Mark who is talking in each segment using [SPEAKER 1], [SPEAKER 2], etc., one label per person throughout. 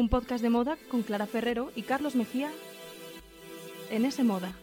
[SPEAKER 1] un podcast de moda con Clara Ferrero y Carlos Mejía en ese moda.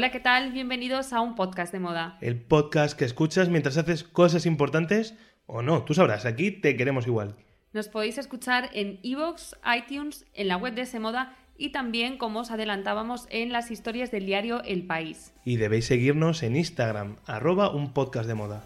[SPEAKER 2] Hola, ¿qué tal? Bienvenidos a un podcast de moda.
[SPEAKER 3] El podcast que escuchas mientras haces cosas importantes o no, tú sabrás, aquí te queremos igual.
[SPEAKER 2] Nos podéis escuchar en iVoox, iTunes, en la web de Semoda y también, como os adelantábamos, en las historias del diario El País.
[SPEAKER 3] Y debéis seguirnos en Instagram, arroba un podcast de moda.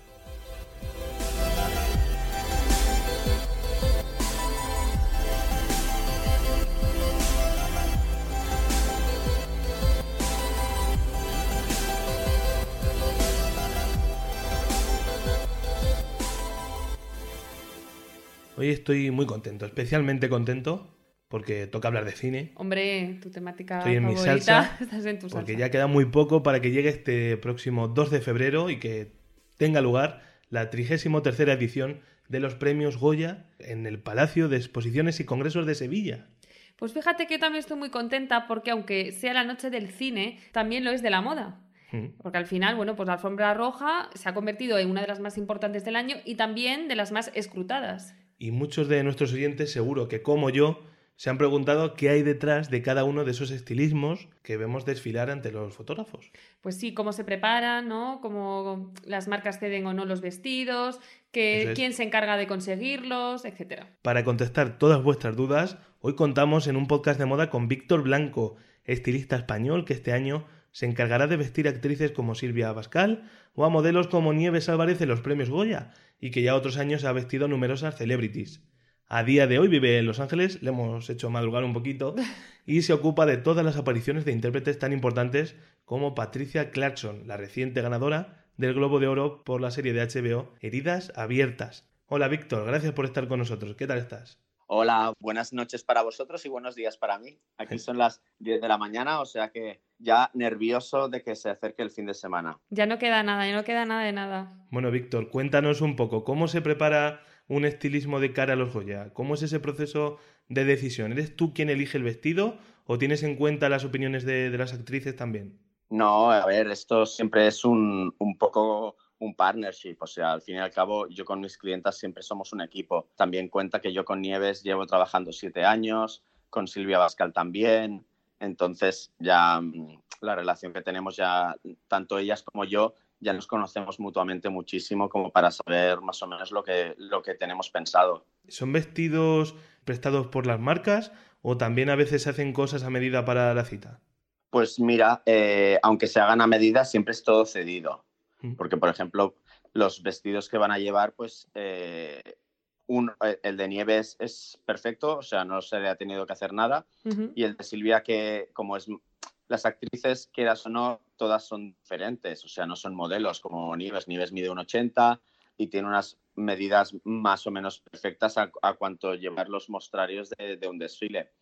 [SPEAKER 3] Hoy estoy muy contento, especialmente contento porque toca hablar de cine.
[SPEAKER 2] Hombre, tu temática
[SPEAKER 3] Estoy en mi salsa,
[SPEAKER 2] estás en tu salsa.
[SPEAKER 3] Porque ya queda muy poco para que llegue este próximo 2 de febrero y que tenga lugar la 33 edición de los premios Goya en el Palacio de Exposiciones y Congresos de Sevilla.
[SPEAKER 2] Pues fíjate que yo también estoy muy contenta porque aunque sea la noche del cine, también lo es de la moda.
[SPEAKER 3] Mm.
[SPEAKER 2] Porque al final, bueno, pues la alfombra roja se ha convertido en una de las más importantes del año y también de las más escrutadas.
[SPEAKER 3] Y muchos de nuestros oyentes seguro que como yo se han preguntado qué hay detrás de cada uno de esos estilismos que vemos desfilar ante los fotógrafos.
[SPEAKER 2] Pues sí, cómo se preparan, ¿no? Cómo las marcas ceden o no los vestidos, que,
[SPEAKER 3] es.
[SPEAKER 2] quién se encarga de conseguirlos, etcétera.
[SPEAKER 3] Para contestar todas vuestras dudas, hoy contamos en un podcast de moda con Víctor Blanco, estilista español que este año se encargará de vestir a actrices como Silvia Abascal o a modelos como Nieves Álvarez en los premios Goya y que ya otros años ha vestido a numerosas celebrities. A día de hoy vive en Los Ángeles, le hemos hecho madrugar un poquito, y se ocupa de todas las apariciones de intérpretes tan importantes como Patricia Clarkson, la reciente ganadora del Globo de Oro por la serie de HBO Heridas Abiertas. Hola Víctor, gracias por estar con nosotros. ¿Qué tal estás?
[SPEAKER 4] Hola, buenas noches para vosotros y buenos días para mí. Aquí son las 10 de la mañana, o sea que ya nervioso de que se acerque el fin de semana.
[SPEAKER 2] Ya no queda nada, ya no queda nada de nada.
[SPEAKER 3] Bueno, Víctor, cuéntanos un poco, ¿cómo se prepara un estilismo de cara a los Goya? ¿Cómo es ese proceso de decisión? ¿Eres tú quien elige el vestido o tienes en cuenta las opiniones de, de las actrices también?
[SPEAKER 4] No, a ver, esto siempre es un, un poco un partnership, o sea, al fin y al cabo yo con mis clientas siempre somos un equipo. También cuenta que yo con Nieves llevo trabajando siete años, con Silvia Bascal también, entonces ya mm, la relación que tenemos ya, tanto ellas como yo, ya nos conocemos mutuamente muchísimo como para saber más o menos lo que, lo que tenemos pensado.
[SPEAKER 3] ¿Son vestidos prestados por las marcas o también a veces se hacen cosas a medida para la cita?
[SPEAKER 4] Pues mira, eh, aunque se hagan a medida, siempre es todo cedido. Porque, por ejemplo, los vestidos que van a llevar, pues eh, un- eh, el de Nieves es perfecto, o sea, no se le ha tenido que hacer nada.
[SPEAKER 2] Ujú.
[SPEAKER 4] Y el de Silvia, que como es las actrices, quieras o no, todas son diferentes, o sea, no son modelos como Nieves. Nieves mide un 80 y tiene unas medidas más o menos perfectas a, a cuanto llevar los mostrarios de, de un desfile.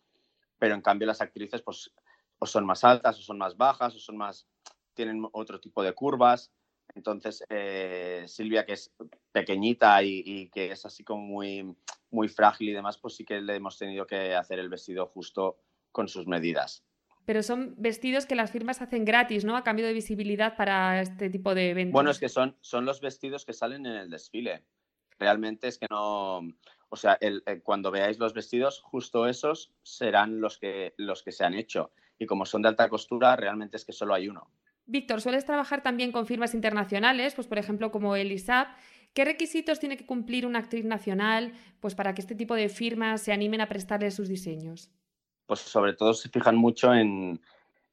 [SPEAKER 4] Pero en cambio las actrices, pues, o son más altas, o son más bajas, o son más, tienen otro tipo de curvas. Entonces, eh, Silvia, que es pequeñita y, y que es así como muy, muy frágil y demás, pues sí que le hemos tenido que hacer el vestido justo con sus medidas.
[SPEAKER 2] Pero son vestidos que las firmas hacen gratis, ¿no? A cambio de visibilidad para este tipo de eventos.
[SPEAKER 4] Bueno, es que son, son los vestidos que salen en el desfile. Realmente es que no, o sea, el- el- cuando veáis los vestidos, justo esos serán los que, los que se han hecho. Y como son de alta costura, realmente es que solo hay uno.
[SPEAKER 2] Víctor, sueles trabajar también con firmas internacionales, pues por ejemplo como el ISAP. ¿Qué requisitos tiene que cumplir una actriz nacional pues para que este tipo de firmas se animen a prestarle sus diseños?
[SPEAKER 4] Pues sobre todo se fijan mucho en,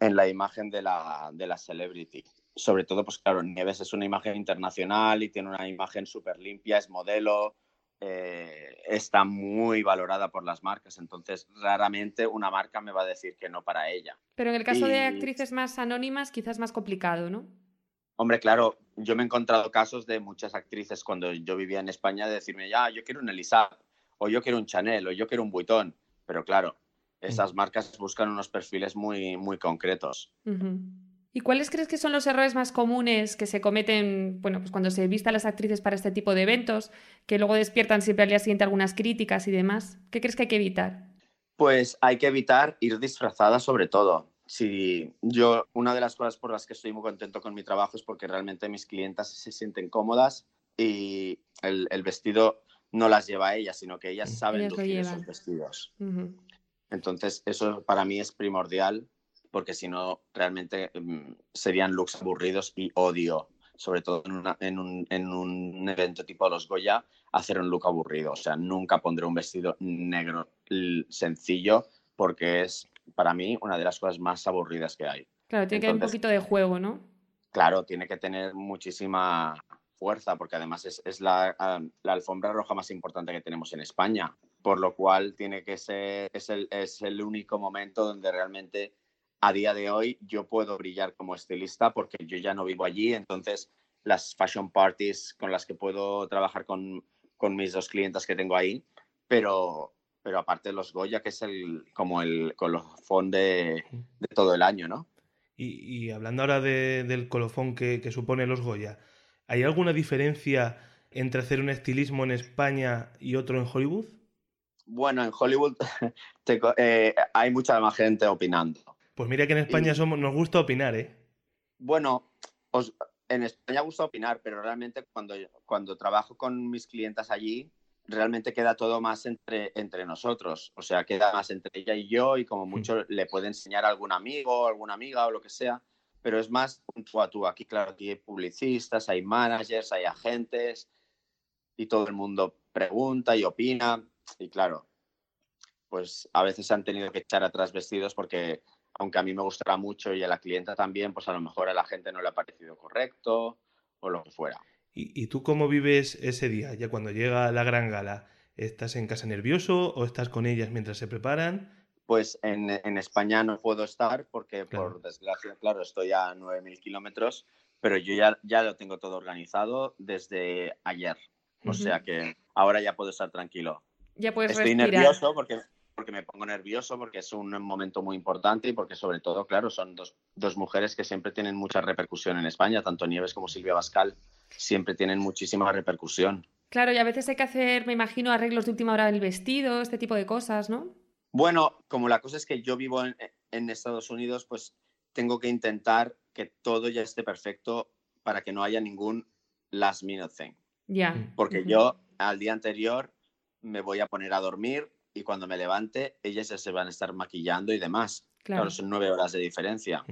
[SPEAKER 4] en la imagen de la, de la celebrity. Sobre todo, pues claro, Nieves es una imagen internacional y tiene una imagen súper limpia, es modelo, eh, está muy valorada por las marcas, entonces raramente una marca me va a decir que no para ella.
[SPEAKER 2] Pero en el caso de actrices más anónimas, quizás más complicado, ¿no?
[SPEAKER 4] Hombre, claro, yo me he encontrado casos de muchas actrices cuando yo vivía en España de decirme, ya, yo quiero un Elisa, o yo quiero un Chanel, o yo quiero un Vuitton. Pero claro, Esas marcas buscan unos perfiles muy, muy concretos.
[SPEAKER 2] ¿Y cuáles crees que son los errores más comunes que se cometen bueno, pues cuando se vistan las actrices para este tipo de eventos, que luego despiertan siempre al día siguiente algunas críticas y demás? ¿Qué crees que hay que evitar?
[SPEAKER 4] Pues hay que evitar ir disfrazada sobre todo. Si yo, una de las cosas por las que estoy muy contento con mi trabajo es porque realmente mis clientas se sienten cómodas y el, vestido no las lleva a ellas, sino que ellas saben lucir esos vestidos. Entonces, eso para mí es primordial porque si no, realmente mm, serían looks aburridos y odio, sobre todo en, un, evento tipo los Goya, hacer un look aburrido. O sea, nunca pondré un vestido negro sencillo porque es para mí una de las cosas más aburridas que hay.
[SPEAKER 2] Claro, tiene que haber un poquito de juego, ¿no?
[SPEAKER 4] Claro, tiene que tener muchísima fuerza porque además es, la, la, alfombra roja más importante que tenemos en España, por lo cual tiene que ser, es el, es el único momento donde realmente a día de hoy yo puedo brillar como estilista porque yo ya no vivo allí, entonces las fashion parties con las que puedo trabajar con, mis dos clientes que tengo ahí, pero, pero aparte los Goya, que es el, como el colofón de, de todo el año, ¿no?
[SPEAKER 3] Y, hablando ahora del colofón que, supone los Goya, ¿hay alguna diferencia entre hacer un estilismo en España y otro en Hollywood?
[SPEAKER 4] Bueno, en Hollywood eh, hay mucha más gente opinando.
[SPEAKER 3] Pues mira que en España somos, nos gusta opinar, ¿eh?
[SPEAKER 4] Bueno, en España gusta opinar, pero realmente cuando, cuando trabajo con mis clientes allí, realmente queda todo más entre, entre nosotros. O sea, queda más entre ella y yo y como mucho le puede enseñar a algún amigo, alguna amiga o lo que sea, pero es más tú a tú. Aquí, claro, aquí hay publicistas, hay managers, hay agentes y todo el mundo pregunta y opina. Y claro, pues a veces han tenido que echar atrás vestidos porque aunque a mí me gustará mucho y a la clienta también, pues a lo mejor a la gente no le ha parecido correcto o lo que fuera.
[SPEAKER 3] ¿Y, tú cómo vives ese día, ya cuando llega la gran gala? ¿Estás en casa nervioso o estás con ellas mientras se preparan?
[SPEAKER 4] Pues en, España no puedo estar porque, por desgracia, claro, estoy a 9.000 kilómetros, pero yo ya, ya lo tengo todo organizado desde ayer. O sea que ahora ya puedo estar tranquilo.
[SPEAKER 2] Ya puedes
[SPEAKER 4] Estoy nervioso porque porque me pongo nervioso, porque es un momento muy importante y porque sobre todo, claro, son dos, dos mujeres que siempre tienen mucha repercusión en España, tanto Nieves como Silvia Bascal, siempre tienen muchísima repercusión.
[SPEAKER 2] Claro, y a veces hay que hacer, me imagino, arreglos de última hora del vestido, este tipo de cosas, ¿no?
[SPEAKER 4] Bueno, como la cosa es que yo vivo en, en Estados Unidos, pues tengo que intentar que todo ya esté perfecto para que no haya ningún last minute thing.
[SPEAKER 2] Ya.
[SPEAKER 4] Porque yo al día anterior me voy a poner a dormir, y cuando me levante, ellas ya se van a estar maquillando y demás. Claro, son nueve horas de diferencia.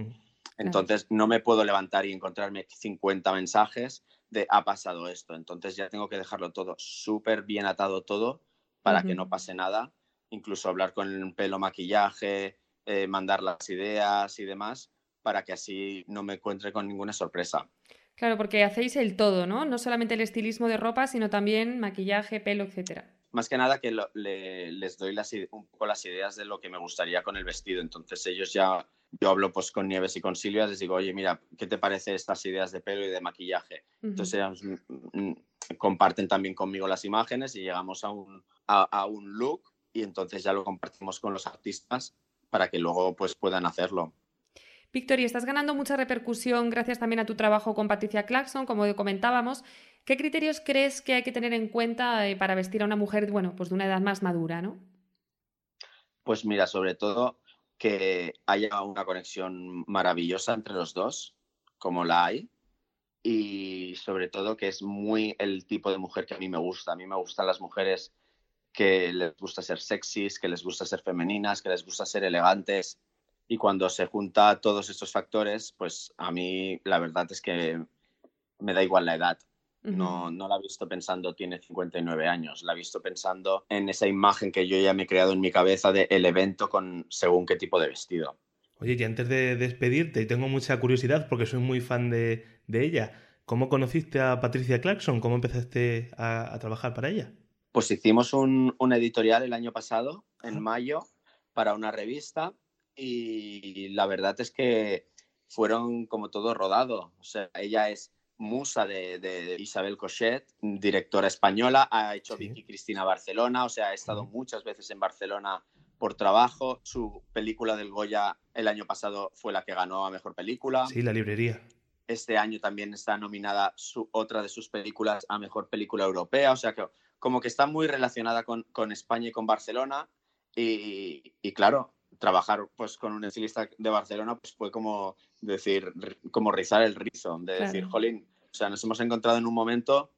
[SPEAKER 4] Entonces, no me puedo levantar y encontrarme 50 mensajes de ha pasado esto. Entonces, ya tengo que dejarlo todo súper bien atado todo para que no pase nada. Incluso hablar con el pelo, maquillaje, eh, mandar las ideas y demás, para que así no me encuentre con ninguna sorpresa.
[SPEAKER 2] Claro, porque hacéis el todo, ¿no? No solamente el estilismo de ropa, sino también maquillaje, pelo, etcétera
[SPEAKER 4] más que nada que les doy las, un poco las ideas de lo que me gustaría con el vestido. Entonces ellos ya, yo hablo pues con Nieves y con Silvia, les digo, oye, mira, ¿qué te parece estas ideas de pelo y de maquillaje? Entonces ellos comparten también conmigo las imágenes y llegamos a un, a, un look y entonces ya lo compartimos con los artistas para que luego pues puedan hacerlo.
[SPEAKER 2] Victoria, estás ganando mucha repercusión gracias también a tu trabajo con Patricia Clarkson, como comentábamos. ¿Qué criterios crees que hay que tener en cuenta eh, para vestir a una mujer, bueno, pues de una edad más madura, ¿no?
[SPEAKER 4] Pues mira, sobre todo que haya una conexión maravillosa entre los dos, como la hay, y sobre todo que es muy el tipo de mujer que a mí me gusta. A mí me gustan las mujeres que les gusta ser sexys, que les gusta ser femeninas, que les gusta ser elegantes. Y cuando se junta todos estos factores, pues a mí la verdad es que me da igual la edad. No, no la he visto pensando tiene 59 años, la he visto pensando en esa imagen que yo ya me he creado en mi cabeza del el evento con según qué tipo de vestido.
[SPEAKER 3] Oye, y antes de despedirte, tengo mucha curiosidad porque soy muy fan de, ella. ¿Cómo conociste a Patricia Clarkson? ¿Cómo empezaste a, trabajar para ella?
[SPEAKER 4] Pues hicimos un, editorial el año pasado, en mayo, para una revista y la verdad es que fueron como todo rodado. O sea, ella es musa de, Isabel Cochet, directora española, ha hecho Vicky Cristina Barcelona, o sea, ha estado muchas veces en Barcelona por trabajo. Su película del Goya el año pasado fue la que ganó a Mejor Película.
[SPEAKER 3] Sí, la librería.
[SPEAKER 4] Este año también está nominada su, otra de sus películas a Mejor Película Europea. O sea que como que está muy relacionada con, con España y con Barcelona. Y, y, claro, trabajar pues con un estilista de Barcelona pues fue como decir, como rizar el rizo, de decir, jolín, o sea, nos hemos encontrado en un momento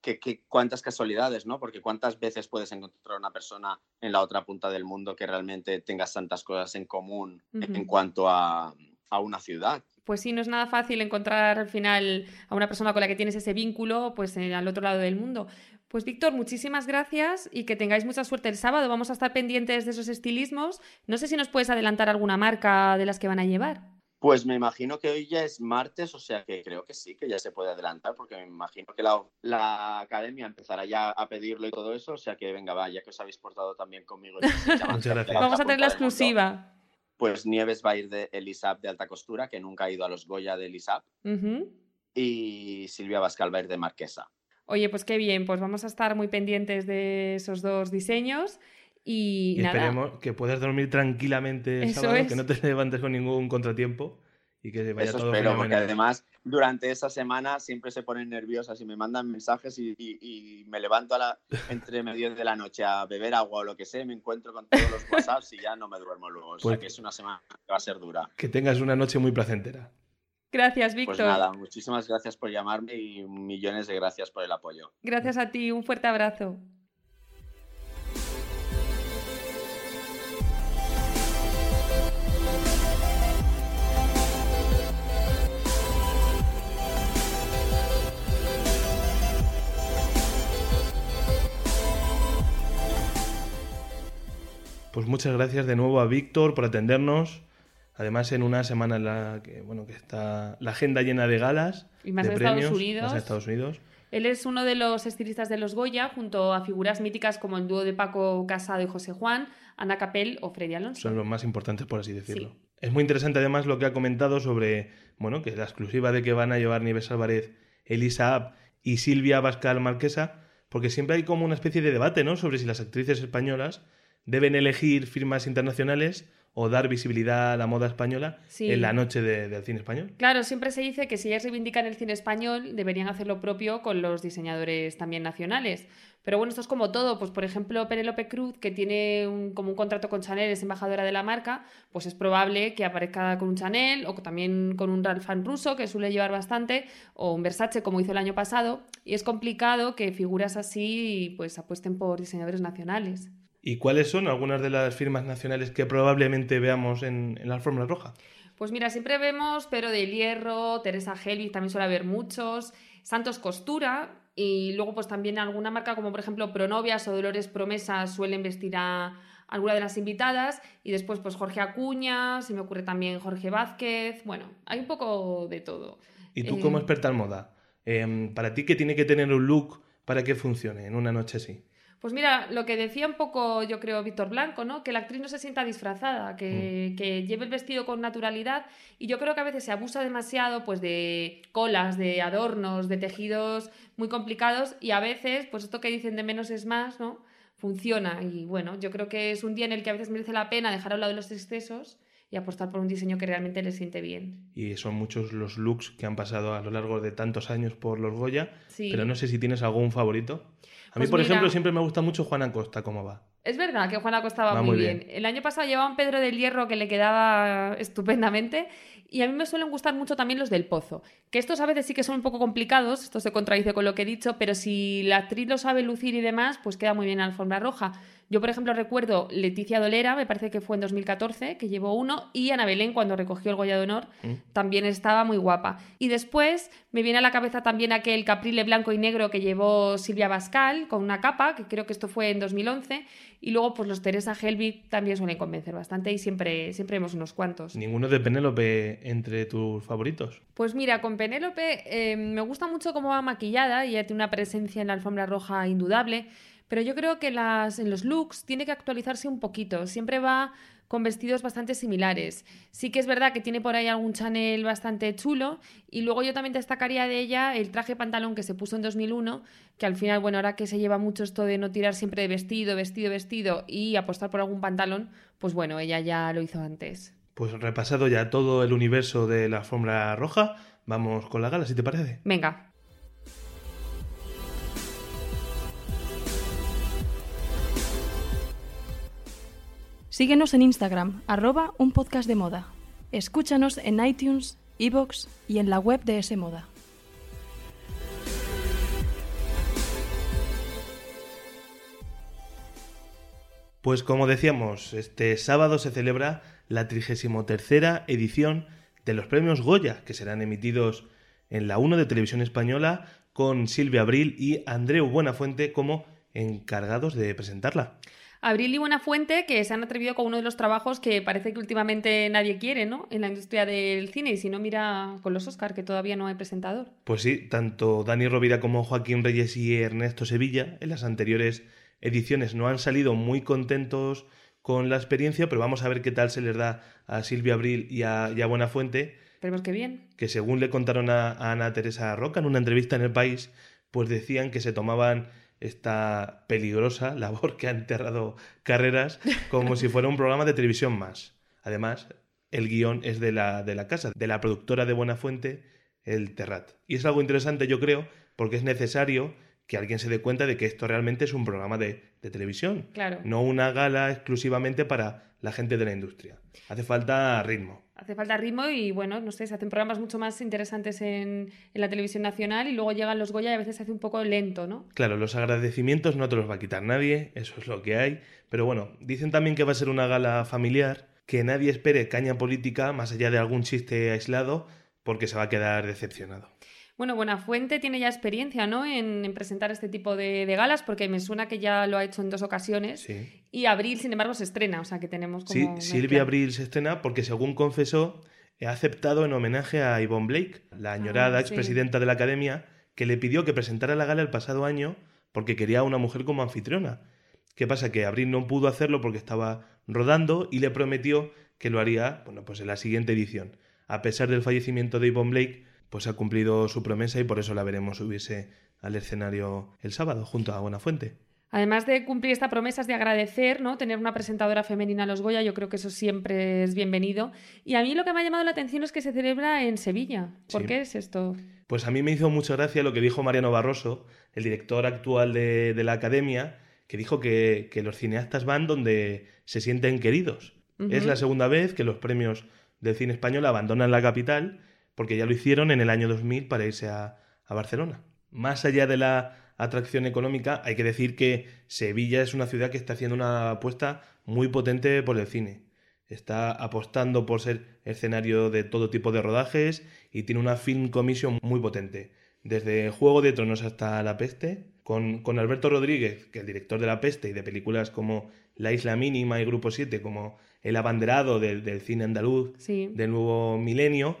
[SPEAKER 4] que, que, cuántas casualidades, ¿no? Porque cuántas veces puedes encontrar una persona en la otra punta del mundo que realmente tengas tantas cosas en común uh -huh. en cuanto a, a una ciudad
[SPEAKER 2] pues sí, no es nada fácil encontrar al final a una persona con la que tienes ese vínculo, pues al otro lado del mundo. Pues Víctor, muchísimas gracias y que tengáis mucha suerte el sábado. Vamos a estar pendientes de esos estilismos. No sé si nos puedes adelantar alguna marca de las que van a llevar.
[SPEAKER 4] Pues me imagino que hoy ya es martes, o sea que creo que sí, que ya se puede adelantar, porque me imagino que la, la academia empezará ya a pedirlo y todo eso, o sea que venga, va, ya que os habéis portado también conmigo.
[SPEAKER 2] Muchas gracias. Vamos a tener la exclusiva
[SPEAKER 4] pues Nieves va a ir de Elisab de alta costura, que nunca ha ido a los Goya de Elisab. Uh -huh. Y Silvia Bascal va a ir de Marquesa.
[SPEAKER 2] Oye, pues qué bien, pues vamos a estar muy pendientes de esos dos diseños. Y,
[SPEAKER 3] y
[SPEAKER 2] nada.
[SPEAKER 3] esperemos que puedas dormir tranquilamente el
[SPEAKER 2] Eso
[SPEAKER 3] sábado,
[SPEAKER 2] es.
[SPEAKER 3] que no te levantes con ningún contratiempo y que vaya
[SPEAKER 4] Eso
[SPEAKER 3] todo
[SPEAKER 4] espero, porque además durante esa semana siempre se ponen nerviosas y me mandan mensajes y, y- y me levanto a la, entre medio de la noche a beber agua o lo que sea, me encuentro con todos los WhatsApps y ya no me duermo luego. O sea
[SPEAKER 3] Pues-
[SPEAKER 4] que es una semana que va a ser dura.
[SPEAKER 3] Que tengas una noche muy placentera.
[SPEAKER 2] Gracias, Víctor.
[SPEAKER 4] Pues nada, muchísimas gracias por llamarme y millones de gracias por el apoyo.
[SPEAKER 2] Gracias a ti, un fuerte abrazo.
[SPEAKER 3] Pues muchas gracias de nuevo a Víctor por atendernos. Además, en una semana en la que, bueno, que está la agenda llena de galas,
[SPEAKER 2] Y más
[SPEAKER 3] de
[SPEAKER 2] en Estados Unidos.
[SPEAKER 3] más en Estados Unidos.
[SPEAKER 2] Él es uno de los estilistas de los Goya, junto a figuras míticas como el dúo de Paco Casado y José Juan, Ana Capel o Freddy Alonso.
[SPEAKER 3] Son los más importantes, por así decirlo.
[SPEAKER 2] Sí.
[SPEAKER 3] Es muy interesante además lo que ha comentado sobre, bueno, que la exclusiva de que van a llevar Nieves Álvarez, Elisa App y Silvia Bascal Marquesa, porque siempre hay como una especie de debate, ¿no? Sobre si las actrices españolas deben elegir firmas internacionales o dar visibilidad a la moda española
[SPEAKER 2] Sí.
[SPEAKER 3] en la noche de- del cine español.
[SPEAKER 2] Claro, siempre se dice que si ellas reivindican el cine español, deberían hacer lo propio con los diseñadores también nacionales. Pero bueno, esto es como todo. Pues por ejemplo, Penélope Cruz, que tiene un- como un contrato con Chanel, es embajadora de la marca, pues es probable que aparezca con un Chanel o también con un Ralph Lauren ruso, que suele llevar bastante, o un Versace, como hizo el año pasado. Y es complicado que figuras así pues apuesten por diseñadores nacionales.
[SPEAKER 3] ¿Y cuáles son algunas de las firmas nacionales que probablemente veamos en, en la alfombra roja?
[SPEAKER 2] Pues mira, siempre vemos Pero del Hierro, Teresa Helbig, también suele haber muchos, Santos Costura y luego pues también alguna marca como por ejemplo Pronovias o Dolores Promesas suelen vestir a alguna de las invitadas y después pues Jorge Acuña, se me ocurre también Jorge Vázquez, bueno, hay un poco de todo.
[SPEAKER 3] Y tú
[SPEAKER 2] Eh,
[SPEAKER 3] como experta en moda, em, para ti, ¿qué tiene que tener un look para que funcione en una noche así?
[SPEAKER 2] Pues mira, lo que decía un poco, yo creo, Víctor Blanco, ¿no? Que la actriz no se sienta disfrazada, que, que lleve el vestido con naturalidad. Y yo creo que a veces se abusa demasiado pues, de colas, de adornos, de tejidos muy complicados. Y a veces, pues esto que dicen de menos es más, ¿no? Funciona. Y bueno, yo creo que es un día en el que a veces merece la pena dejar a un lado los excesos y apostar por un diseño que realmente le siente bien.
[SPEAKER 3] Y son muchos los looks que han pasado a lo largo de tantos años por los Goya,
[SPEAKER 2] Sí.
[SPEAKER 3] pero no sé si tienes algún favorito. A mí,
[SPEAKER 2] Pues
[SPEAKER 3] por
[SPEAKER 2] mira-
[SPEAKER 3] ejemplo, siempre me gusta mucho Juana Costa, cómo va.
[SPEAKER 2] Es verdad que Juana costaba
[SPEAKER 3] Va
[SPEAKER 2] muy
[SPEAKER 3] muy
[SPEAKER 2] bien.
[SPEAKER 3] bien.
[SPEAKER 2] El año pasado llevaba un Pedro del Hierro que le quedaba estupendamente. Y a mí me suelen gustar mucho también los del Pozo. Que estos a veces sí que son un poco complicados, esto se contradice con lo que he dicho, pero si la actriz lo sabe lucir y demás, pues queda muy bien en la alfombra roja. Yo, por ejemplo, recuerdo Leticia Dolera, me parece que fue en 2014, que llevó uno, y Ana Belén, cuando recogió el Goya de Honor,
[SPEAKER 3] Mm.
[SPEAKER 2] también estaba muy guapa. Y después me viene a la cabeza también aquel caprile blanco y negro que llevó Silvia Bascal con una capa, que creo que esto fue en 2011. Y luego, pues los Teresa Helbig también suelen convencer bastante y siempre, siempre vemos unos cuantos.
[SPEAKER 3] Ninguno de Penélope entre tus favoritos.
[SPEAKER 2] Pues mira, con Penélope eh, me gusta mucho cómo va maquillada y ella tiene una presencia en la alfombra roja indudable. Pero yo creo que las, en los looks tiene que actualizarse un poquito. Siempre va con vestidos bastante similares. Sí que es verdad que tiene por ahí algún Chanel bastante chulo y luego yo también destacaría de ella el traje pantalón que se puso en 2001, que al final, bueno, ahora que se lleva mucho esto de no tirar siempre de vestido, vestido, vestido y apostar por algún pantalón, pues bueno, ella ya lo hizo antes.
[SPEAKER 3] Pues repasado ya todo el universo de la alfombra roja, vamos con la gala, si te parece.
[SPEAKER 2] Venga.
[SPEAKER 1] Síguenos en Instagram, arroba un podcast de moda. Escúchanos en iTunes, iVoox y en la web de S Moda.
[SPEAKER 3] Pues como decíamos, este sábado se celebra la 33 edición de los premios Goya, que serán emitidos en la 1 de Televisión Española con Silvia Abril y Andreu Buenafuente como encargados de presentarla.
[SPEAKER 2] Abril y Buenafuente, que se han atrevido con uno de los trabajos que parece que últimamente nadie quiere, ¿no? En la industria del cine, y si no, mira con los Oscar, que todavía no hay presentador.
[SPEAKER 3] Pues sí, tanto Dani Rovira como Joaquín Reyes y Ernesto Sevilla, en las anteriores ediciones, no han salido muy contentos con la experiencia, pero vamos a ver qué tal se les da a Silvia Abril y a, Buenafuente.
[SPEAKER 2] Esperemos que bien.
[SPEAKER 3] Que según le contaron a, a Ana Teresa Roca en una entrevista en El País, pues decían que se tomaban esta peligrosa labor que ha enterrado carreras como si fuera un programa de televisión más. Además, el guion es de la, de la casa, de la productora de Buena Fuente, el Terrat. Y es algo interesante, yo creo, porque es necesario que alguien se dé cuenta de que esto realmente es un programa de, de televisión,
[SPEAKER 2] claro.
[SPEAKER 3] no una gala exclusivamente para la gente de la industria. Hace falta ritmo.
[SPEAKER 2] Hace falta ritmo y bueno, no sé, se hacen programas mucho más interesantes en, en, la televisión nacional y luego llegan los Goya y a veces se hace un poco lento, ¿no?
[SPEAKER 3] Claro, los agradecimientos no te los va a quitar nadie, eso es lo que hay. Pero bueno, dicen también que va a ser una gala familiar, que nadie espere caña política más allá de algún chiste aislado, porque se va a quedar decepcionado.
[SPEAKER 2] Bueno, Buenafuente tiene ya experiencia ¿no? en, presentar este tipo de, galas, porque me suena que ya lo ha hecho en dos ocasiones. Y Abril, sin embargo, se estrena, o sea que tenemos como.
[SPEAKER 3] Sí, Silvia Abril se estrena porque, según confesó, ha aceptado en homenaje a Yvonne Blake, la añorada ah, expresidenta de la academia, que le pidió que presentara la gala el pasado año porque quería a una mujer como anfitriona. ¿Qué pasa? Que Abril no pudo hacerlo porque estaba rodando y le prometió que lo haría, bueno, pues en la siguiente edición. A pesar del fallecimiento de Yvonne Blake, pues ha cumplido su promesa y por eso la veremos subirse al escenario el sábado junto a Buenafuente.
[SPEAKER 2] Además de cumplir esta promesa es de agradecer, ¿no? Tener una presentadora femenina a los Goya, yo creo que eso siempre es bienvenido. Y a mí lo que me ha llamado la atención es que se celebra en Sevilla. ¿Por qué es esto?
[SPEAKER 3] Pues a mí me hizo mucha gracia lo que dijo Mariano Barroso, el director actual de, la Academia, que dijo que, los cineastas van donde se sienten queridos. Es la segunda vez que los premios del cine español abandonan la capital porque ya lo hicieron en el año 2000 para irse a, Barcelona. Más allá de la atracción económica, hay que decir que Sevilla es una ciudad que está haciendo una apuesta muy potente por el cine. Está apostando por ser escenario de todo tipo de rodajes y tiene una film commission muy potente. Desde Juego de Tronos hasta La Peste, con, con Alberto Rodríguez, que es el director de La Peste y de películas como La Isla Mínima y Grupo 7, como El Abanderado del, cine andaluz del nuevo milenio,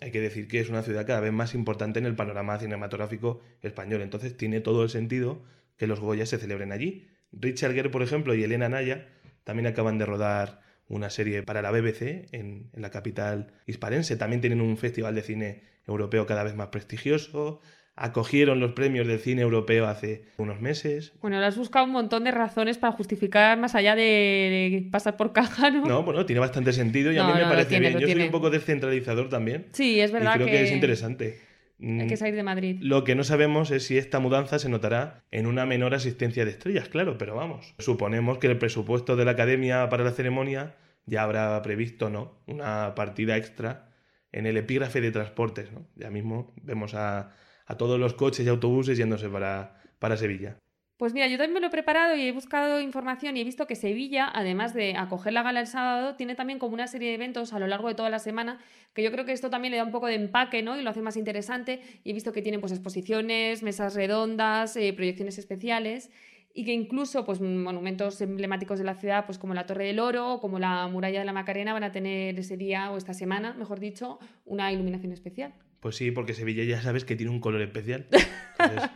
[SPEAKER 3] hay que decir que es una ciudad cada vez más importante en el panorama cinematográfico español. Entonces tiene todo el sentido que los Goya se celebren allí. Richard Gere, por ejemplo, y Elena Naya también acaban de rodar una serie para la BBC en, en la capital hisparense. También tienen un festival de cine europeo cada vez más prestigioso acogieron los premios del cine europeo hace unos meses.
[SPEAKER 2] Bueno, le has buscado un montón de razones para justificar más allá de, pasar por caja, ¿no?
[SPEAKER 3] No, bueno, tiene bastante sentido y a mí me parece bien. Yo soy un poco descentralizador también.
[SPEAKER 2] Sí, es verdad
[SPEAKER 3] y creo que... es interesante.
[SPEAKER 2] Hay que salir de Madrid.
[SPEAKER 3] Lo que no sabemos es si esta mudanza se notará en una menor asistencia de estrellas, claro, pero vamos. Suponemos que el presupuesto de la academia para la ceremonia ya habrá previsto, ¿no? Una partida extra en el epígrafe de transportes, ¿no? Ya mismo vemos a a todos los coches y autobuses yéndose para, para Sevilla.
[SPEAKER 2] Pues mira, yo también me lo he preparado y he buscado información y he visto que Sevilla, además de acoger la gala el sábado, tiene también como una serie de eventos a lo largo de toda la semana, que yo creo que esto también le da un poco de empaque, ¿no? Y lo hace más interesante. Y he visto que tienen pues exposiciones, mesas redondas, eh, proyecciones especiales y que incluso pues monumentos emblemáticos de la ciudad, pues como la Torre del Oro o como la Muralla de la Macarena van a tener ese día o esta semana, mejor dicho, una iluminación especial.
[SPEAKER 3] Pues sí, porque Sevilla ya sabes que tiene un color especial. Entonces,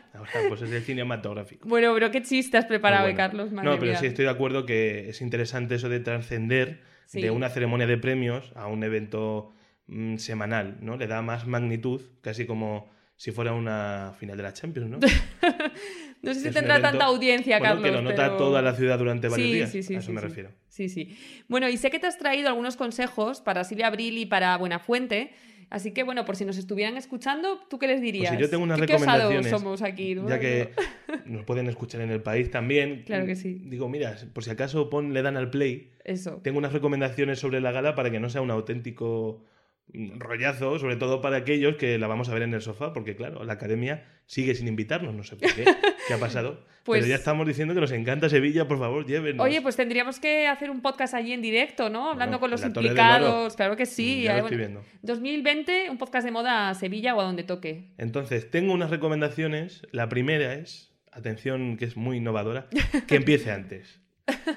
[SPEAKER 3] pues es el cinematográfico.
[SPEAKER 2] Bueno, pero qué chiste has preparado,
[SPEAKER 3] bueno.
[SPEAKER 2] Carlos. Madre
[SPEAKER 3] No, pero
[SPEAKER 2] mía.
[SPEAKER 3] sí estoy de acuerdo que es interesante eso de trascender
[SPEAKER 2] Sí.
[SPEAKER 3] de una ceremonia de premios a un evento mm, semanal, ¿no? Le da más magnitud, casi como si fuera una final de la Champions, ¿no?
[SPEAKER 2] No sé si
[SPEAKER 3] Es
[SPEAKER 2] tendrá
[SPEAKER 3] evento-
[SPEAKER 2] tanta audiencia,
[SPEAKER 3] bueno,
[SPEAKER 2] Carlos.
[SPEAKER 3] que lo nota
[SPEAKER 2] pero-
[SPEAKER 3] toda la ciudad durante varios
[SPEAKER 2] Sí,
[SPEAKER 3] días.
[SPEAKER 2] sí, sí,
[SPEAKER 3] a eso me refiero.
[SPEAKER 2] Sí, sí. Bueno, y sé que te has traído algunos consejos para Silvia Abril y para Buenafuente. Así que, bueno, por si nos estuvieran escuchando, ¿tú qué les dirías?
[SPEAKER 3] Pues si yo tengo unas
[SPEAKER 2] ¿Qué,
[SPEAKER 3] recomendaciones,
[SPEAKER 2] somos aquí, ¿no?
[SPEAKER 3] ya que nos pueden escuchar en el país también.
[SPEAKER 2] Claro que sí.
[SPEAKER 3] Digo, mira, por si acaso pon, le dan al play.
[SPEAKER 2] Eso.
[SPEAKER 3] Tengo unas recomendaciones sobre la gala para que no sea un auténtico rollazo, sobre todo para aquellos que la vamos a ver en el sofá, porque claro, la academia sigue sin invitarnos, no sé por qué, qué ha pasado.
[SPEAKER 2] Pues-
[SPEAKER 3] Pero ya estamos diciendo que nos encanta Sevilla, por favor, llévenos.
[SPEAKER 2] Oye, pues tendríamos que hacer un podcast allí en directo, ¿no? Hablando
[SPEAKER 3] Bueno,
[SPEAKER 2] con los implicados. Claro que sí.
[SPEAKER 3] Ya lo
[SPEAKER 2] eh,
[SPEAKER 3] estoy
[SPEAKER 2] bueno,
[SPEAKER 3] viendo.
[SPEAKER 2] 2020, un podcast de moda a Sevilla o a donde toque.
[SPEAKER 3] Entonces, tengo unas recomendaciones. La primera es, atención, que es muy innovadora, que empiece antes.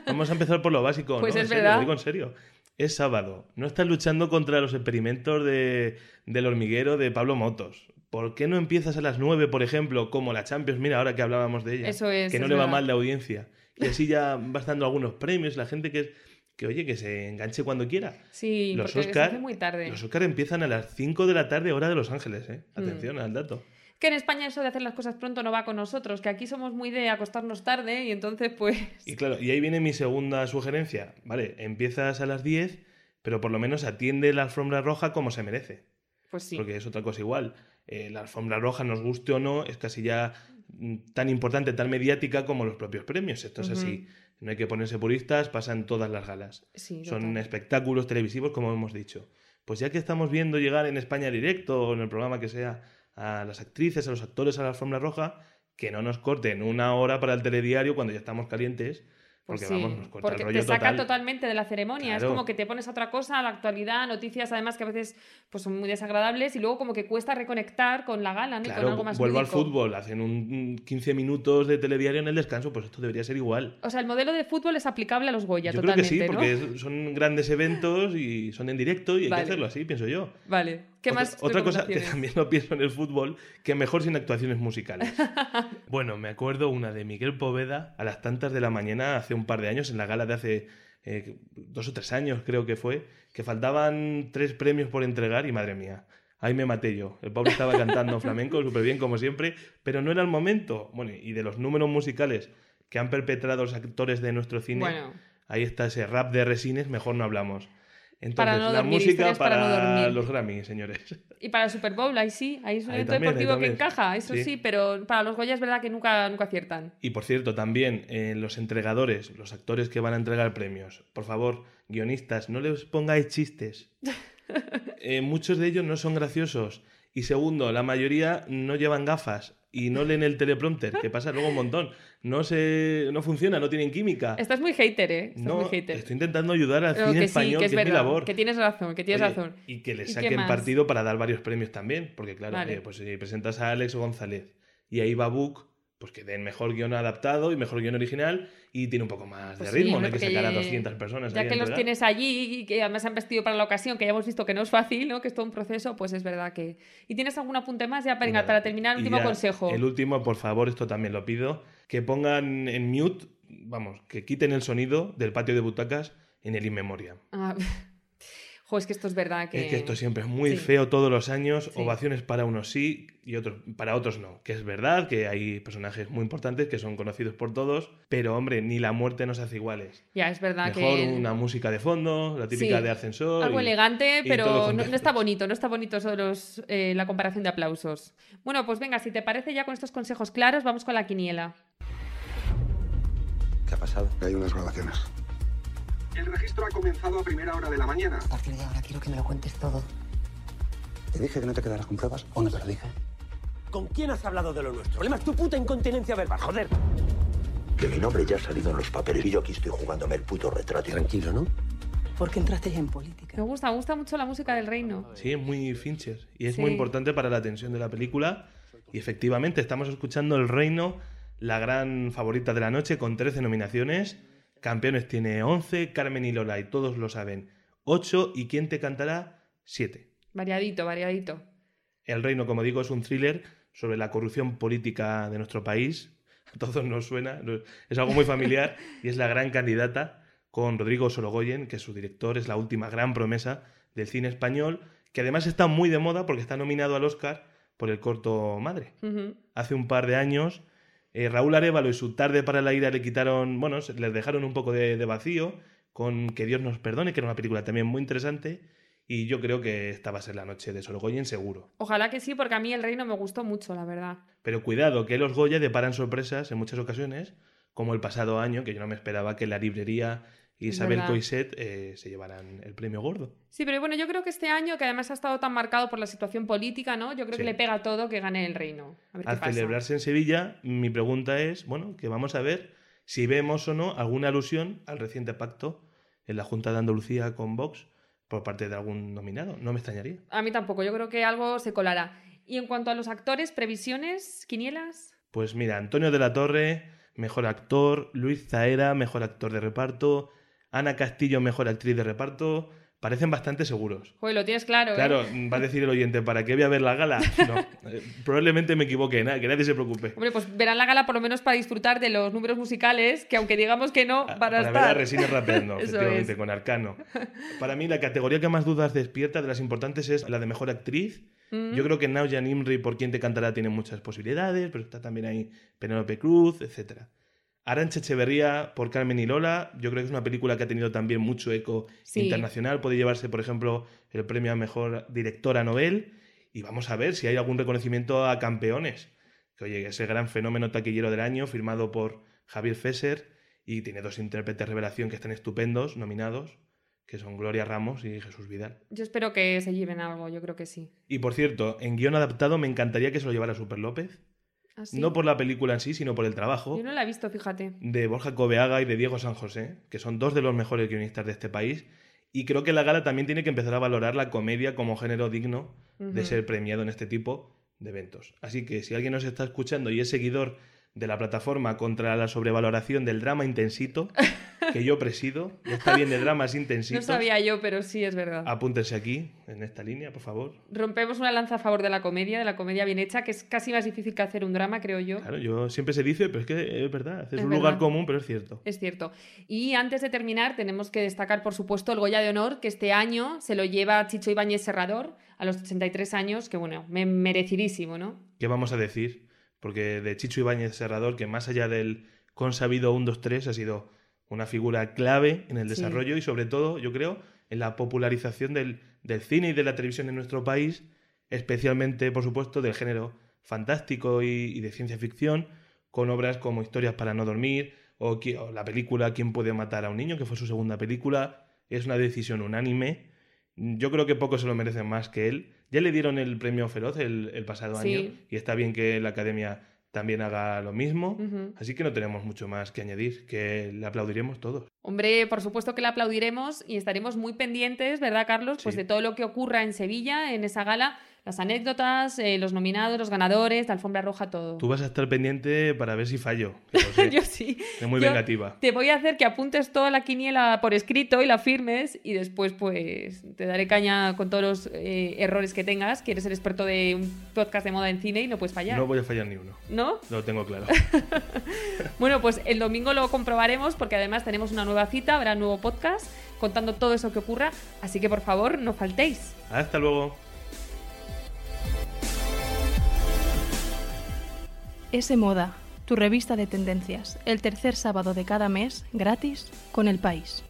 [SPEAKER 3] Vamos a empezar por lo básico,
[SPEAKER 2] Pues
[SPEAKER 3] ¿no?
[SPEAKER 2] es
[SPEAKER 3] En serio,
[SPEAKER 2] verdad.
[SPEAKER 3] lo digo en serio. Es sábado. No estás luchando contra los experimentos de, del hormiguero de Pablo Motos. ¿Por qué no empiezas a las 9, por ejemplo, como la Champions? Mira, ahora que hablábamos de ella.
[SPEAKER 2] Eso es,
[SPEAKER 3] Que no
[SPEAKER 2] es
[SPEAKER 3] le va
[SPEAKER 2] verdad.
[SPEAKER 3] mal de audiencia. Y así ya vas dando algunos premios. La gente que, que oye, que se enganche cuando quiera.
[SPEAKER 2] Sí,
[SPEAKER 3] Los
[SPEAKER 2] porque se
[SPEAKER 3] Oscar,
[SPEAKER 2] hace muy tarde.
[SPEAKER 3] los Oscar empiezan a las 5 de la tarde, hora de Los Ángeles, ¿eh?
[SPEAKER 2] Mm.
[SPEAKER 3] Atención al dato.
[SPEAKER 2] Que en España eso de hacer las cosas pronto no va con nosotros, que aquí somos muy de acostarnos tarde y entonces pues...
[SPEAKER 3] Y claro, y ahí viene mi segunda sugerencia. Vale, empiezas a las 10, pero por lo menos atiende la alfombra roja como se merece.
[SPEAKER 2] Pues sí.
[SPEAKER 3] Porque es otra cosa igual. Eh, la alfombra roja, nos guste o no, es casi ya mm, tan importante, tan mediática como los propios premios. Esto es así. No hay que ponerse puristas, pasan todas las galas.
[SPEAKER 2] Sí,
[SPEAKER 3] Son
[SPEAKER 2] total.
[SPEAKER 3] espectáculos televisivos, como hemos dicho. Pues ya que estamos viendo llegar en España directo o en el programa que sea a las actrices, a los actores a la alfombra roja, que no nos corten una hora para el telediario cuando ya estamos calientes,
[SPEAKER 2] Pues
[SPEAKER 3] porque
[SPEAKER 2] sí,
[SPEAKER 3] vamos, nos corta
[SPEAKER 2] porque
[SPEAKER 3] el rollo
[SPEAKER 2] te saca
[SPEAKER 3] total.
[SPEAKER 2] totalmente de la ceremonia. Es
[SPEAKER 3] Claro.
[SPEAKER 2] como que te pones a otra cosa, a la actualidad, noticias además que a veces pues, son muy desagradables y luego como que cuesta reconectar con la gala, ¿no? Y con
[SPEAKER 3] Claro,
[SPEAKER 2] algo más
[SPEAKER 3] vuelvo al
[SPEAKER 2] lúdico.
[SPEAKER 3] fútbol, hacen un un 15 minutos de telediario en el descanso, pues esto debería ser igual.
[SPEAKER 2] O sea, el modelo de fútbol es aplicable a los Goya
[SPEAKER 3] yo creo que
[SPEAKER 2] totalmente,
[SPEAKER 3] sí,
[SPEAKER 2] ¿no?
[SPEAKER 3] porque es- son grandes eventos y son en directo y hay
[SPEAKER 2] Vale.
[SPEAKER 3] que hacerlo así, pienso yo.
[SPEAKER 2] Vale. ¿Qué
[SPEAKER 3] otra,
[SPEAKER 2] más
[SPEAKER 3] otra cosa que también no pienso en el fútbol, que mejor sin actuaciones musicales. bueno, me acuerdo una de Miguel Poveda a las tantas de la mañana hace un par de años, en la gala de hace eh, dos o tres años creo que fue, que faltaban tres premios por entregar y madre mía. Ahí me maté yo. El pobre estaba cantando flamenco súper bien, como siempre, pero no era el momento. Bueno, y de los números musicales que han perpetrado los actores de nuestro cine,
[SPEAKER 2] Bueno,
[SPEAKER 3] ahí está ese rap de resines, mejor no hablamos. Entonces,
[SPEAKER 2] Para no
[SPEAKER 3] la
[SPEAKER 2] dormir,
[SPEAKER 3] música
[SPEAKER 2] para
[SPEAKER 3] para,
[SPEAKER 2] no dormir.
[SPEAKER 3] los Grammy, señores.
[SPEAKER 2] y para el Super Bowl, ahí sí, ahí es un
[SPEAKER 3] Ahí
[SPEAKER 2] evento
[SPEAKER 3] también,
[SPEAKER 2] deportivo que encaja, eso sí.
[SPEAKER 3] Sí.
[SPEAKER 2] pero para los Goya es verdad que nunca, nunca aciertan.
[SPEAKER 3] Y por cierto, también eh, los entregadores, los actores que van a entregar premios, por favor, guionistas, no les pongáis chistes. Eh, muchos de ellos no son graciosos. Y segundo, la mayoría no llevan gafas y no leen el teleprompter, que pasa luego un montón. No se, no funciona, no tienen química.
[SPEAKER 2] Estás muy hater, ¿eh? Estás
[SPEAKER 3] no,
[SPEAKER 2] muy hater.
[SPEAKER 3] estoy intentando ayudar al
[SPEAKER 2] Pero
[SPEAKER 3] cine
[SPEAKER 2] que sí,
[SPEAKER 3] español,
[SPEAKER 2] que es
[SPEAKER 3] que es mi labor.
[SPEAKER 2] que tienes razón, que tienes
[SPEAKER 3] Oye,
[SPEAKER 2] razón.
[SPEAKER 3] Y que le
[SPEAKER 2] ¿Y qué
[SPEAKER 3] saquen partido para dar varios premios también. Porque, claro,
[SPEAKER 2] Vale.
[SPEAKER 3] oye, pues si presentas a Alex González y a Iva Book, pues que den mejor guion adaptado y mejor guion original y tiene un poco más
[SPEAKER 2] Pues
[SPEAKER 3] de ritmo.
[SPEAKER 2] sí,
[SPEAKER 3] no hay que sacar a 200 personas.
[SPEAKER 2] Ya que los tienes allí y que además han vestido para la ocasión, que ya hemos visto que no es fácil, ¿no? Que es todo un proceso, pues es verdad que... ¿Y tienes algún apunte más ya para,
[SPEAKER 3] Y nada.
[SPEAKER 2] para terminar?
[SPEAKER 3] Y
[SPEAKER 2] Último
[SPEAKER 3] ya,
[SPEAKER 2] consejo.
[SPEAKER 3] El último, por favor, esto también lo pido, que pongan en mute, vamos, que quiten el sonido del patio de butacas en el In Memoriam.
[SPEAKER 2] Ah, jo, es que esto es verdad que...
[SPEAKER 3] Es que esto siempre es muy
[SPEAKER 2] Sí.
[SPEAKER 3] feo todos los años,
[SPEAKER 2] Sí.
[SPEAKER 3] ovaciones para unos sí y otros para otros no. Que es verdad que hay personajes muy importantes que son conocidos por todos, pero hombre, ni la muerte nos hace iguales.
[SPEAKER 2] Ya, es verdad
[SPEAKER 3] Mejor
[SPEAKER 2] que...
[SPEAKER 3] una música de fondo, la típica
[SPEAKER 2] Sí,
[SPEAKER 3] de ascensor.
[SPEAKER 2] Algo
[SPEAKER 3] y-
[SPEAKER 2] elegante,
[SPEAKER 3] y
[SPEAKER 2] pero no, está bonito, no está bonito eso de los, eh, la comparación de aplausos. Bueno, pues venga, si te parece ya con estos consejos claros, vamos con la quiniela.
[SPEAKER 5] ¿Qué ha pasado?
[SPEAKER 6] Hay unas grabaciones.
[SPEAKER 7] El registro ha comenzado a primera hora de la mañana.
[SPEAKER 8] A partir de ahora quiero que me lo cuentes todo.
[SPEAKER 6] ¿Te dije que no te quedaras con pruebas o no te lo dije?
[SPEAKER 5] ¿Con quién has hablado de lo nuestro? El problema es tu puta incontinencia verbal, joder.
[SPEAKER 9] Que mi nombre ya ha salido en los papeles y yo aquí estoy jugándome el puto retrato.
[SPEAKER 5] Tranquilo, ¿no?
[SPEAKER 8] ¿Por qué entraste en política?
[SPEAKER 2] Me gusta, me gusta mucho la música del reino.
[SPEAKER 3] Sí, es muy Fincher y es
[SPEAKER 2] Sí.
[SPEAKER 3] muy importante para la tensión de la película. Y efectivamente, estamos escuchando El Reino, la gran favorita de la noche, con 13 nominaciones. Campeones tiene 11, Carmen y Lola, y todos lo saben, 8. ¿Y quién te cantará? 7.
[SPEAKER 2] Variadito, variadito.
[SPEAKER 3] El Reino, como digo, es un thriller sobre la corrupción política de nuestro país. A todos nos suena, es algo muy familiar y es la gran candidata con Rodrigo Sorogoyen, que es su director, es la última gran promesa del cine español, que además está muy de moda porque está nominado al Oscar por el corto Madre. Hace un par de años, eh, Raúl Arevalo y su Tarde para la ira le quitaron, bueno, les dejaron un poco de, de vacío con Que Dios nos perdone, que era una película también muy interesante. Y yo creo que esta va a ser la noche de Sorogoyen, seguro.
[SPEAKER 2] Ojalá que sí, porque a mí el reino me gustó mucho, la verdad.
[SPEAKER 3] Pero cuidado, que los Goya deparan sorpresas en muchas ocasiones, como el pasado año, que yo no me esperaba que la librería Isabel Coiset eh, se llevarán el premio gordo.
[SPEAKER 2] Sí, pero bueno, yo creo que este año, que además ha estado tan marcado por la situación política, ¿no? Yo creo que le pega todo que gane el reino.
[SPEAKER 3] Al celebrarse en Sevilla, mi pregunta es, bueno, que vamos a ver si vemos o no alguna alusión al reciente pacto en la Junta de Andalucía con Vox por parte de algún nominado. No me extrañaría.
[SPEAKER 2] A mí tampoco, yo creo que algo se colará. Y en cuanto a los actores, previsiones, quinielas.
[SPEAKER 3] Pues mira, Antonio de la Torre, mejor actor, Luis Zaera, mejor actor de reparto, Ana Castillo, mejor actriz de reparto, parecen bastante seguros.
[SPEAKER 2] Joder, lo tienes claro. ¿eh?
[SPEAKER 3] Claro, va a decir el oyente, ¿para qué voy a ver la gala? No, eh, probablemente me equivoque, que nadie se preocupe.
[SPEAKER 2] Hombre, pues verán la gala por lo menos para disfrutar de los números musicales, que aunque digamos que no,
[SPEAKER 3] para,
[SPEAKER 2] para
[SPEAKER 3] estar... ver a Resines rapeando, efectivamente, con Arcano. Para mí, la categoría que más dudas despierta de las importantes es la de mejor actriz. Mm. Yo creo que Nauja Nimri, por quien te cantará, tiene muchas posibilidades, pero está también ahí Penélope Cruz, etcétera. Arancha Echeverría por Carmen y Lola, yo creo que es una película que ha tenido también mucho eco internacional. Puede llevarse, por ejemplo, el premio a mejor directora novel. Y vamos a ver si hay algún reconocimiento a campeones. Que oye, ese gran fenómeno taquillero del año, firmado por Javier Fesser, y tiene dos intérpretes revelación que están estupendos, nominados, que son Gloria Ramos y Jesús Vidal.
[SPEAKER 2] Yo espero que se lleven algo, yo creo que sí.
[SPEAKER 3] Y por cierto, en guion adaptado me encantaría que se lo llevara Super López ¿Ah, no por la película en sí, sino por el trabajo.
[SPEAKER 2] Yo no la he visto, fíjate.
[SPEAKER 3] De Borja Coveaga y de Diego San José, que son dos de los mejores guionistas de este país. Y creo que la gala también tiene que empezar a valorar la comedia como género digno de ser premiado en este tipo de eventos. Así que si alguien nos está escuchando y es seguidor de la plataforma contra la sobrevaloración del drama intensito, que yo presido. Ya está bien de dramas intensitos.
[SPEAKER 2] No sabía yo, pero sí es verdad.
[SPEAKER 3] Apúntense aquí, en esta línea, por favor.
[SPEAKER 2] Rompemos una lanza a favor de la comedia, de la comedia bien hecha, que es casi más difícil que hacer un drama, creo yo.
[SPEAKER 3] Claro, yo siempre se dice, pero es que es verdad, es, un lugar común, pero es cierto.
[SPEAKER 2] Es cierto. Y antes de terminar, tenemos que destacar, por supuesto, el Goya de Honor, que este año se lo lleva Chicho Ibáñez Serrador, a los 83 años, que bueno, merecidísimo, ¿no?
[SPEAKER 3] ¿Qué vamos a decir? Porque de Chicho Ibáñez Serrador, que más allá del consabido 1, 2, 3, ha sido una figura clave en el desarrollo y sobre todo, yo creo, en la popularización del, cine y de la televisión en nuestro país, especialmente, por supuesto, del género fantástico y, de ciencia ficción, con obras como Historias para no dormir o, la película ¿Quién puede matar a un niño?, que fue su segunda película. Es una decisión unánime. Yo creo que pocos se lo merecen más que él. Ya le dieron el premio Feroz el, pasado año y está bien que la Academia también haga lo mismo. Así que no tenemos mucho más que añadir, que le aplaudiremos todos.
[SPEAKER 2] Hombre, por supuesto que le aplaudiremos y estaremos muy pendientes, ¿verdad, Carlos? Pues de todo lo que ocurra en Sevilla, en esa gala, las anécdotas, eh, los nominados, los ganadores, la alfombra roja, todo.
[SPEAKER 3] Tú vas a estar pendiente para ver si fallo.
[SPEAKER 2] Yo sí.
[SPEAKER 3] Es muy vengativa.
[SPEAKER 2] Te voy a hacer que apuntes toda la quiniela por escrito y la firmes y después pues te daré caña con todos los eh, errores que tengas, que eres el experto de un podcast de moda en cine y no puedes fallar.
[SPEAKER 3] No voy a fallar ni uno.
[SPEAKER 2] ¿No?
[SPEAKER 3] Lo tengo claro.
[SPEAKER 2] bueno, pues el domingo lo comprobaremos porque además tenemos una nueva cita, habrá un nuevo podcast contando todo eso que ocurra, así que por favor no faltéis.
[SPEAKER 3] Hasta luego.
[SPEAKER 1] S Moda, tu revista de tendencias, el tercer sábado de cada mes, gratis, con el país.